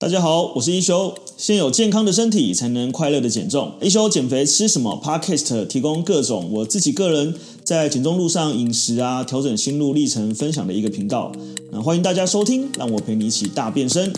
大家好，我是一休。先有健康的身体，才能快乐的减重。一休减肥吃什么？Podcast 提供各种我自己个人在减重路上饮食啊，调整心路历程分享的一个频道。那欢迎大家收听，让我陪你一起大变身。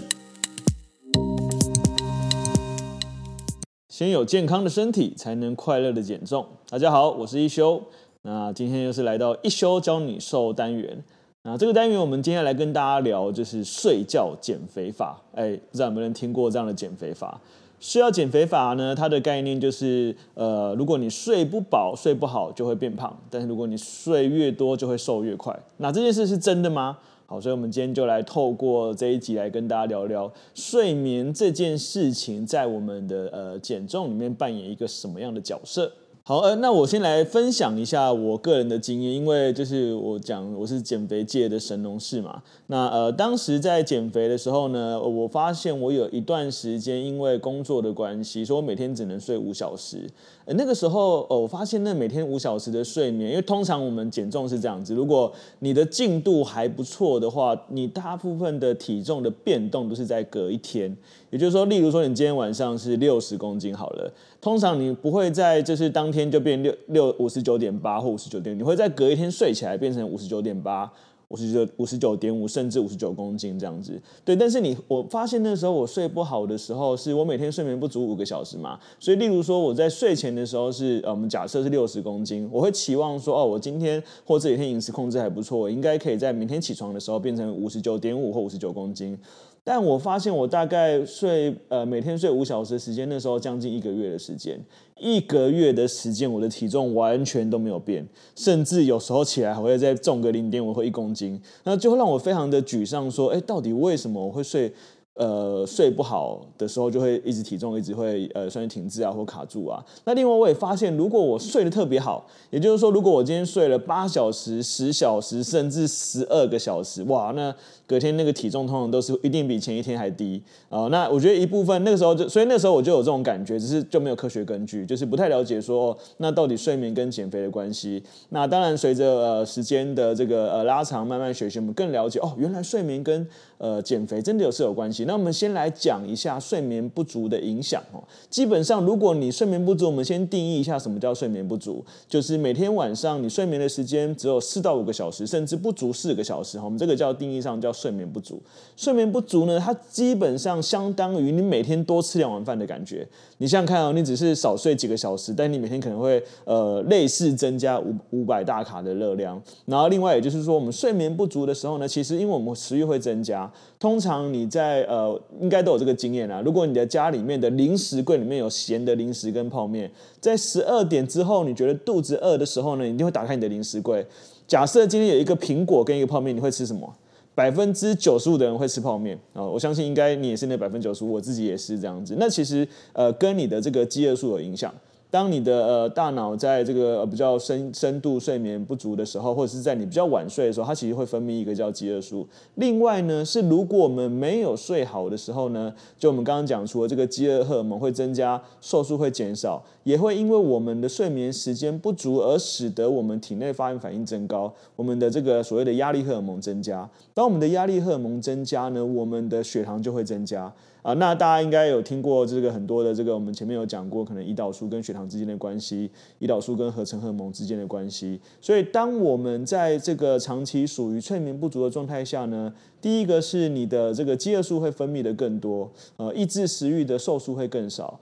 先有健康的身体，才能快乐的减重。大家好，我是一休。那今天又是来到一休教你瘦单元。那这个单元，我们今天来跟大家聊，就是睡觉减肥法。哎，不知道有没有人听过这样的减肥法？睡觉减肥法呢，它的概念就是，呃，如果你睡不饱、睡不好，就会变胖；但是如果你睡越多，就会瘦越快。那这件事是真的吗？好，所以我们今天就来透过这一集来跟大家聊聊睡眠这件事情，在我们的呃减重里面扮演一个什么样的角色。好，呃，那我先来分享一下我个人的经验，因为就是我讲我是减肥界的神农氏嘛。那呃，当时在减肥的时候呢，我发现我有一段时间因为工作的关系，所以我每天只能睡五小时。呃，那个时候，呃，我发现那每天五小时的睡眠，因为通常我们减重是这样子，如果你的进度还不错的话，你大部分的体重的变动都是在隔一天。也就是说，例如说你今天晚上是六十公斤好了，通常你不会在就是当天就变六六五十九点八或五十九点，你会在隔一天睡起来变成五十九点八。五十九、五十九点五，甚至五十九公斤这样子，对。但是你，我发现那时候我睡不好的时候，是我每天睡眠不足五个小时嘛。所以，例如说我在睡前的时候是，呃，我们假设是六十公斤，我会期望说，哦，我今天或这几天饮食控制还不错，我应该可以在明天起床的时候变成五十九点五或五十九公斤。但我发现我大概睡，呃，每天睡五小时的时间，那时候将近一个月的时间。一个月的时间，我的体重完全都没有变，甚至有时候起来还会再重个零点五或一公斤，那就会让我非常的沮丧，说，哎，到底为什么我会睡？呃，睡不好的时候就会一直体重一直会呃，算是停滞啊或卡住啊。那另外我也发现，如果我睡得特别好，也就是说，如果我今天睡了八小时、十小时，甚至十二个小时，哇，那隔天那个体重通常都是一定比前一天还低啊、呃。那我觉得一部分那个时候就，所以那时候我就有这种感觉，只是就没有科学根据，就是不太了解说那到底睡眠跟减肥的关系。那当然随着呃时间的这个呃拉长，慢慢学习，我们更了解哦，原来睡眠跟呃减肥真的有是有关系。那我们先来讲一下睡眠不足的影响哦。基本上，如果你睡眠不足，我们先定义一下什么叫睡眠不足，就是每天晚上你睡眠的时间只有四到五个小时，甚至不足四个小时。我们这个叫定义上叫睡眠不足。睡眠不足呢，它基本上相当于你每天多吃两碗饭的感觉。你想想看哦，你只是少睡几个小时，但你每天可能会呃类似增加五五百大卡的热量。然后另外也就是说，我们睡眠不足的时候呢，其实因为我们食欲会增加，通常你在。呃应该都有这个经验啦。如果你的家里面的零食柜里面有咸的零食跟泡面，在十二点之后，你觉得肚子饿的时候呢，你一定会打开你的零食柜。假设今天有一个苹果跟一个泡面，你会吃什么？百分之九十五的人会吃泡面啊。我相信应该你也是那百分之九十五，我自己也是这样子。那其实呃，跟你的这个饥饿素有影响。当你的呃大脑在这个比较深深度睡眠不足的时候，或者是在你比较晚睡的时候，它其实会分泌一个叫饥饿素。另外呢，是如果我们没有睡好的时候呢，就我们刚刚讲，除了这个饥饿荷尔蒙会增加，瘦素会减少，也会因为我们的睡眠时间不足而使得我们体内发炎反应增高，我们的这个所谓的压力荷尔蒙增加。当我们的压力荷尔蒙增加呢，我们的血糖就会增加。啊，那大家应该有听过这个很多的这个，我们前面有讲过，可能胰岛素跟血糖之间的关系，胰岛素跟合成荷尔蒙之间的关系。所以，当我们在这个长期属于睡眠不足的状态下呢，第一个是你的这个饥饿素会分泌的更多，呃，抑制食欲的瘦素会更少。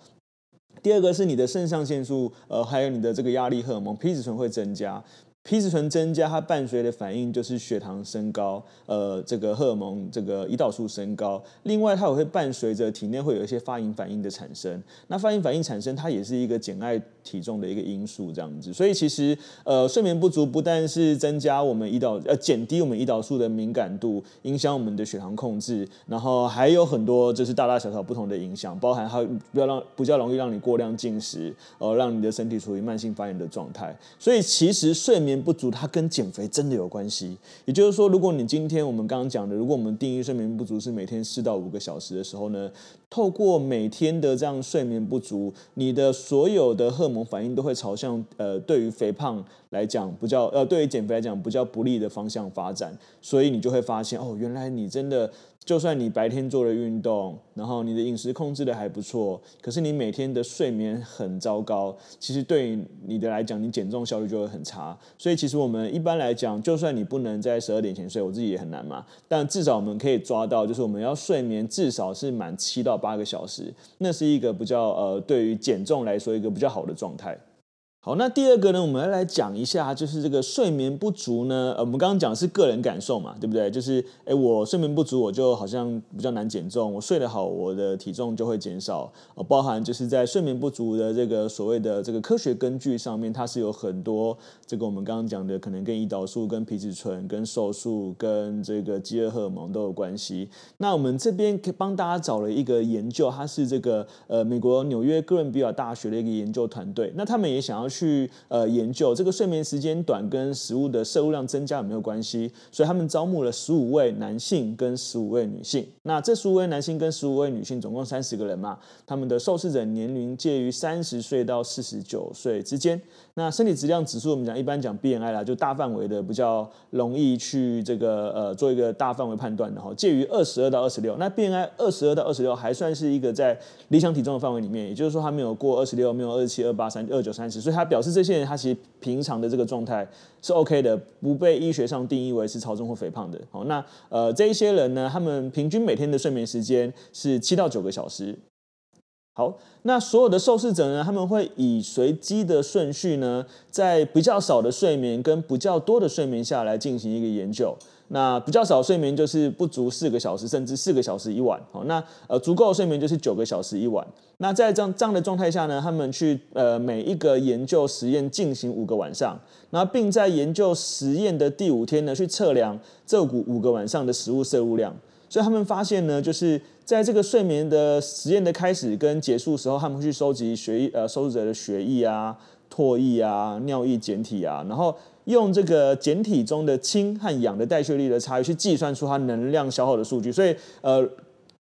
第二个是你的肾上腺素，呃，还有你的这个压力荷尔蒙皮质醇会增加。皮质醇增加，它伴随的反应就是血糖升高，呃，这个荷尔蒙，这个胰岛素升高。另外，它也会伴随着体内会有一些发炎反应的产生。那发炎反应产生，它也是一个减爱体重的一个因素，这样子。所以，其实呃，睡眠不足不但是增加我们胰岛，呃，减低我们胰岛素的敏感度，影响我们的血糖控制，然后还有很多就是大大小小不同的影响，包含它不要让比较容易让你过量进食，呃，让你的身体处于慢性发炎的状态。所以，其实睡眠不足，它跟减肥真的有关系。也就是说，如果你今天我们刚刚讲的，如果我们定义睡眠不足是每天四到五个小时的时候呢，透过每天的这样睡眠不足，你的所有的荷尔蒙反应都会朝向呃，对于肥胖来讲不叫呃，对于减肥来讲不叫不利的方向发展。所以你就会发现哦，原来你真的。就算你白天做了运动，然后你的饮食控制的还不错，可是你每天的睡眠很糟糕，其实对你的来讲，你减重效率就会很差。所以其实我们一般来讲，就算你不能在十二点前睡，我自己也很难嘛，但至少我们可以抓到，就是我们要睡眠至少是满七到八个小时，那是一个比较呃，对于减重来说一个比较好的状态。好，那第二个呢，我们要来讲一下，就是这个睡眠不足呢。呃，我们刚刚讲的是个人感受嘛，对不对？就是，哎，我睡眠不足，我就好像比较难减重。我睡得好，我的体重就会减少。包含就是在睡眠不足的这个所谓的这个科学根据上面，它是有很多这个我们刚刚讲的，可能跟胰岛素、跟皮质醇、跟瘦素、跟这个饥饿荷尔蒙都有关系。那我们这边可以帮大家找了一个研究，它是这个呃美国纽约哥伦比亚大学的一个研究团队，那他们也想要。去呃研究这个睡眠时间短跟食物的摄入量增加有没有关系，所以他们招募了十五位男性跟十五位女性。那这十五位男性跟十五位女性总共三十个人嘛，他们的受试者年龄介于三十岁到四十九岁之间。那身体质量指数我们讲一般讲 BMI 啦，就大范围的比较容易去这个呃做一个大范围判断的哈，介于二十二到二十六。那 BMI 二十二到二十六还算是一个在理想体重的范围里面，也就是说他没有过二十六，没有二十七、二八、三二九、三十，所以他表示这些人他其实平常的这个状态是 OK 的，不被医学上定义为是超重或肥胖的。好，那呃这一些人呢，他们平均每天的睡眠时间是七到九个小时。好，那所有的受试者呢，他们会以随机的顺序呢，在比较少的睡眠跟比较多的睡眠下来进行一个研究。那比较少睡眠就是不足四个小时，甚至四个小时一晚。好，那呃足够睡眠就是九个小时一晚。那在这样这样的状态下呢，他们去呃每一个研究实验进行五个晚上，那并在研究实验的第五天呢，去测量这五五个晚上的食物摄入量。所以他们发现呢，就是在这个睡眠的实验的开始跟结束时候，他们会去收集血液呃受试者的血液啊、唾液啊、尿液检体啊，然后用这个简体中的氢和氧的代谢率的差异去计算出它能量消耗的数据。所以呃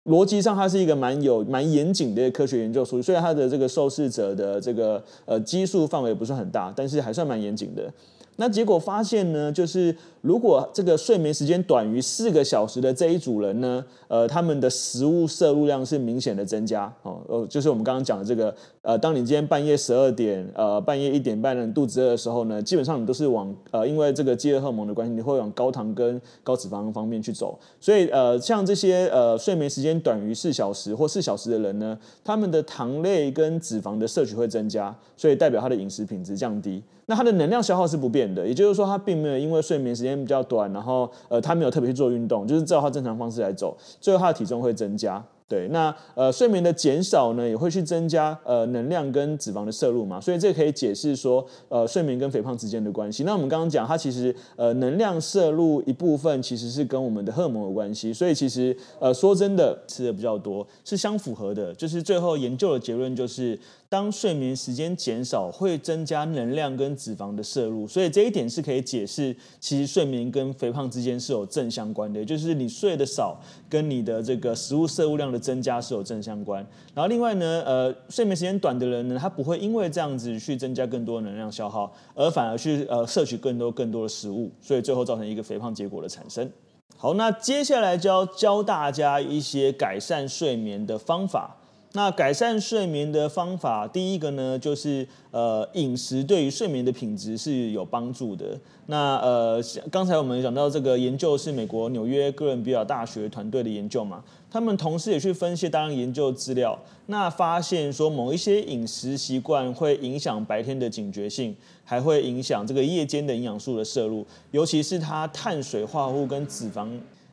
逻辑上它是一个蛮有蛮严谨的科学研究数据。虽然它的这个受试者的这个呃基数范围不是很大，但是还算蛮严谨的。那结果发现呢，就是如果这个睡眠时间短于四个小时的这一组人呢，呃，他们的食物摄入量是明显的增加哦，呃，就是我们刚刚讲的这个，呃，当你今天半夜十二点，呃，半夜一点半你肚子饿的时候呢，基本上你都是往，呃，因为这个饥饿荷尔蒙的关系，你会往高糖跟高脂肪方面去走，所以，呃，像这些呃睡眠时间短于四小时或四小时的人呢，他们的糖类跟脂肪的摄取会增加，所以代表他的饮食品质降低。那他的能量消耗是不变的，也就是说，他并没有因为睡眠时间比较短，然后呃，他没有特别去做运动，就是照他正常方式来走，最后他的体重会增加。对，那呃睡眠的减少呢，也会去增加呃能量跟脂肪的摄入嘛，所以这可以解释说呃睡眠跟肥胖之间的关系。那我们刚刚讲，它其实呃能量摄入一部分其实是跟我们的荷尔蒙有关系，所以其实呃说真的吃的比较多是相符合的，就是最后研究的结论就是。当睡眠时间减少，会增加能量跟脂肪的摄入，所以这一点是可以解释，其实睡眠跟肥胖之间是有正相关的，就是你睡得少，跟你的这个食物摄入量的增加是有正相关。然后另外呢，呃，睡眠时间短的人呢，他不会因为这样子去增加更多能量消耗，而反而去呃摄取更多更多的食物，所以最后造成一个肥胖结果的产生。好，那接下来就要教大家一些改善睡眠的方法。那改善睡眠的方法，第一个呢，就是呃饮食对于睡眠的品质是有帮助的。那呃刚才我们讲到这个研究是美国纽约哥伦比亚大学团队的研究嘛，他们同时也去分析大量研究资料，那发现说某一些饮食习惯会影响白天的警觉性，还会影响这个夜间的营养素的摄入，尤其是它碳水化合物跟脂肪。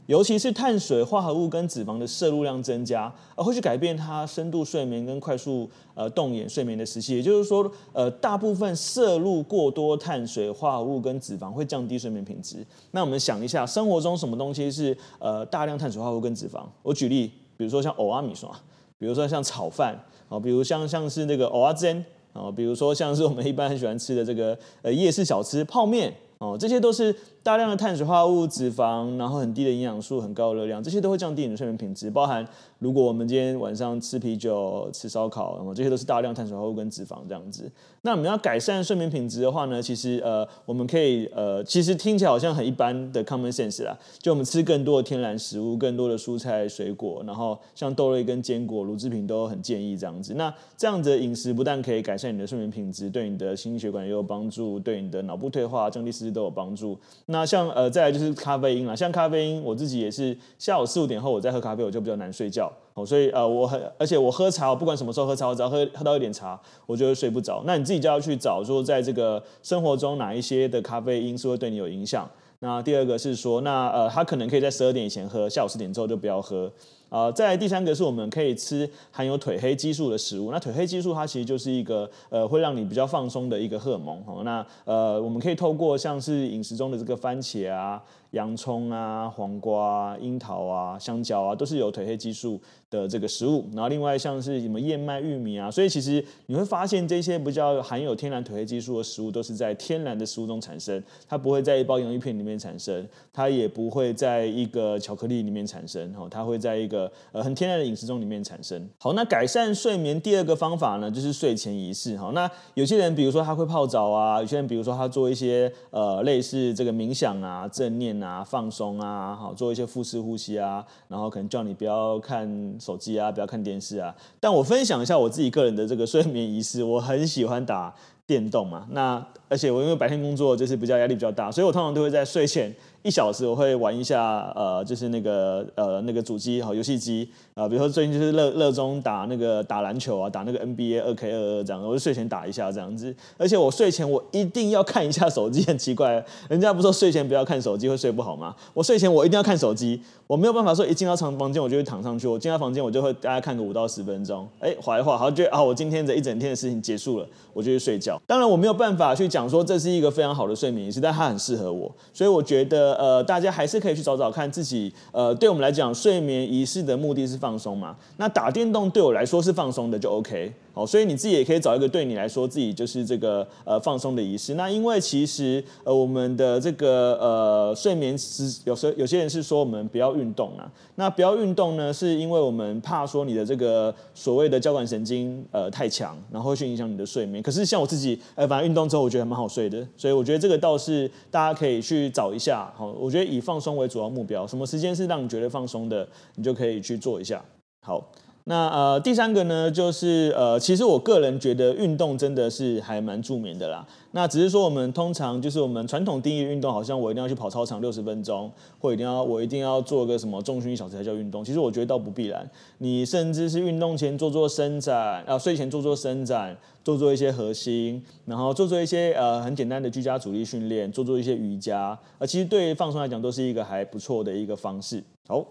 尤其是碳水化合物跟脂肪的摄入量增加，而会去改变它深度睡眠跟快速呃动眼睡眠的时期。也就是说，呃，大部分摄入过多碳水化合物跟脂肪会降低睡眠品质。那我们想一下，生活中什么东西是呃大量碳水化合物跟脂肪？我举例，比如说像蚵仔米线，比如说像炒饭啊，比如像像是那个蚵仔煎啊，比如说像是我们一般很喜欢吃的这个呃夜市小吃泡面哦，这些都是。大量的碳水化合物、脂肪，然后很低的营养素、很高的热量，这些都会降低你的睡眠品质。包含如果我们今天晚上吃啤酒、吃烧烤，那么这些都是大量碳水化合物跟脂肪这样子。那我们要改善睡眠品质的话呢，其实呃，我们可以呃，其实听起来好像很一般的 common sense 啦，就我们吃更多的天然食物、更多的蔬菜水果，然后像豆类跟坚果、乳制品都很建议这样子。那这样子的饮食不但可以改善你的睡眠品质，对你的心血管也有帮助，对你的脑部退化、降低失智都有帮助。那那像呃，再来就是咖啡因啦，像咖啡因，我自己也是下午四五点后我再喝咖啡，我就比较难睡觉。哦，所以呃，我很，而且我喝茶，不管什么时候喝茶，我只要喝喝到一点茶，我就会睡不着。那你自己就要去找说，在这个生活中哪一些的咖啡因是会对你有影响。那第二个是说，那呃，他可能可以在十二点以前喝，下午四点之后就不要喝。呃，再来第三个是我们可以吃含有褪黑激素的食物。那褪黑激素它其实就是一个呃会让你比较放松的一个荷尔蒙。哦，那呃，我们可以透过像是饮食中的这个番茄啊。洋葱啊、黄瓜、啊樱桃啊、香蕉啊，都是有褪黑激素的这个食物。然后另外像是什么燕麦、玉米啊，所以其实你会发现这些比较含有天然褪黑激素的食物，都是在天然的食物中产生，它不会在一包洋芋片里面产生，它也不会在一个巧克力里面产生，哦，它会在一个呃很天然的饮食中里面产生。好，那改善睡眠第二个方法呢，就是睡前仪式。好，那有些人比如说他会泡澡啊，有些人比如说他做一些呃类似这个冥想啊、正念。啊，放松啊，好，做一些腹式呼吸啊，然后可能叫你不要看手机啊，不要看电视啊。但我分享一下我自己个人的这个睡眠仪式，我很喜欢打电动嘛。那而且我因为白天工作就是比较压力比较大，所以我通常都会在睡前。一小时我会玩一下，呃，就是那个呃那个主机和游戏机啊，比如说最近就是热热衷打那个打篮球啊，打那个 NBA 二 K 二二这样，我就睡前打一下这样子。而且我睡前我一定要看一下手机，很奇怪，人家不说睡前不要看手机会睡不好吗？我睡前我一定要看手机，我没有办法说一进到床房间我就会躺上去，我进到房间我就会大概看个五到十分钟，哎，滑一滑，好，觉得啊我今天这一整天的事情结束了，我就去睡觉。当然我没有办法去讲说这是一个非常好的睡眠仪式，但它很适合我，所以我觉得。呃，大家还是可以去找找看自己。呃，对我们来讲，睡眠仪式的目的是放松嘛。那打电动对我来说是放松的，就 OK。哦，所以你自己也可以找一个对你来说自己就是这个呃放松的仪式。那因为其实呃我们的这个呃睡眠是有时有些人是说我们不要运动啊。那不要运动呢，是因为我们怕说你的这个所谓的交感神经呃太强，然后去影响你的睡眠。可是像我自己，呃，反正运动之后我觉得还蛮好睡的，所以我觉得这个倒是大家可以去找一下。好，我觉得以放松为主要目标，什么时间是让你觉得放松的，你就可以去做一下。好。那呃，第三个呢，就是呃，其实我个人觉得运动真的是还蛮助眠的啦。那只是说我们通常就是我们传统定义运动，好像我一定要去跑操场六十分钟，或一定要我一定要做个什么重训一小时才叫运动。其实我觉得倒不必然，你甚至是运动前做做伸展，啊，睡前做做伸展，做做一些核心，然后做做一些呃很简单的居家阻力训练，做做一些瑜伽，呃，其实对放松来讲都是一个还不错的一个方式。好。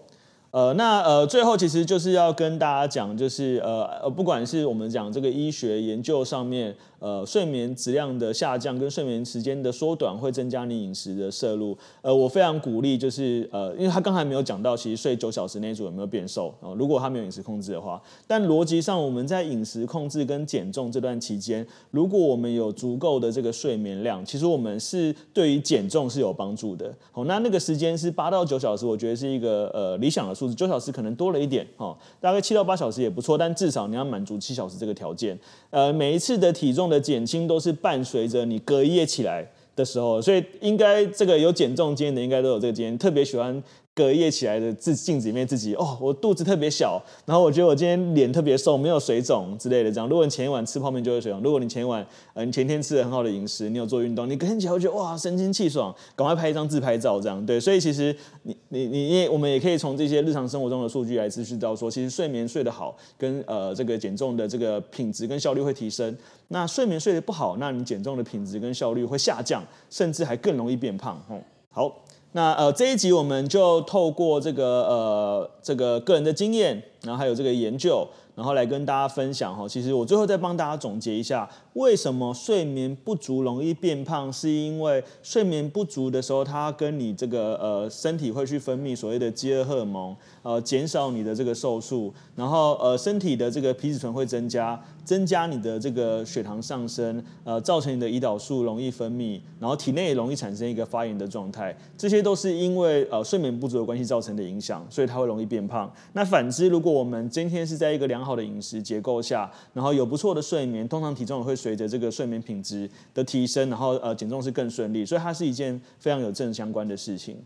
呃，那呃，最后其实就是要跟大家讲，就是呃呃，不管是我们讲这个医学研究上面。呃，睡眠质量的下降跟睡眠时间的缩短会增加你饮食的摄入。呃，我非常鼓励，就是呃，因为他刚才没有讲到，其实睡九小时那一组有没有变瘦啊？如果他没有饮食控制的话，但逻辑上我们在饮食控制跟减重这段期间，如果我们有足够的这个睡眠量，其实我们是对于减重是有帮助的。好，那那个时间是八到九小时，我觉得是一个呃理想的数字。九小时可能多了一点，哦，大概七到八小时也不错，但至少你要满足七小时这个条件。呃，每一次的体重的减轻都是伴随着你隔夜起来的时候，所以应该这个有减重肩的应该都有这个肩，特别喜欢。隔夜起来的自镜子里面自己哦，我肚子特别小，然后我觉得我今天脸特别瘦，没有水肿之类的这样。如果你前一晚吃泡面就会水肿，如果你前一晚呃你前天吃了很好的饮食，你有做运动，你隔天起来会觉得哇神清气爽，赶快拍一张自拍照这样。对，所以其实你你你也我们也可以从这些日常生活中的数据来知识到说，其实睡眠睡得好跟呃这个减重的这个品质跟效率会提升。那睡眠睡得不好，那你减重的品质跟效率会下降，甚至还更容易变胖。哦，好。那呃这一集我们就透过这个呃这个个人的经验，然后还有这个研究，然后来跟大家分享哈。其实我最后再帮大家总结一下，为什么睡眠不足容易变胖，是因为睡眠不足的时候，它跟你这个呃身体会去分泌所谓的饥饿荷尔蒙，呃，减少你的这个瘦素，然后呃身体的这个皮质醇会增加，增加你的这个血糖上升，呃，造成你的胰岛素容易分泌，然后体内也容易产生一个发炎的状态，这些都是因为呃睡眠不足的关系造成的影响，所以它会容易变胖。那反之，如果我们今天是在一个良好的饮食结构下，然后有不错的睡眠，通常体重也会随着这个睡眠品质的提升，然后呃减重是更顺利，所以它是一件非常有正相关的事情。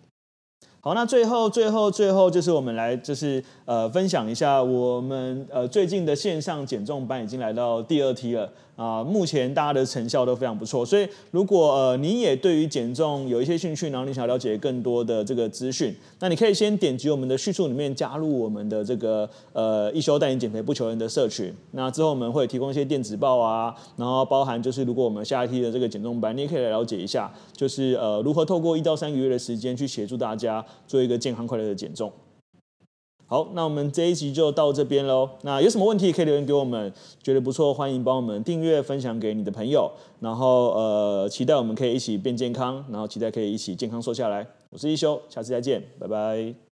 好，那最后最后最后就是我们来就是呃分享一下我们呃最近的线上减重班已经来到第二梯了。啊，目前大家的成效都非常不错，所以如果呃你也对于减重有一些兴趣，然后你想了解更多的这个资讯，那你可以先点击我们的叙述里面加入我们的这个呃一休带你减肥不求人的社群。那之后我们会提供一些电子报啊，然后包含就是如果我们下一梯的这个减重班，你也可以来了解一下，就是呃如何透过一到三个月的时间去协助大家做一个健康快乐的减重。好，那我们这一集就到这边喽。那有什么问题可以留言给我们，觉得不错，欢迎帮我们订阅、分享给你的朋友。然后呃，期待我们可以一起变健康，然后期待可以一起健康瘦下来。我是一休，下次再见，拜拜。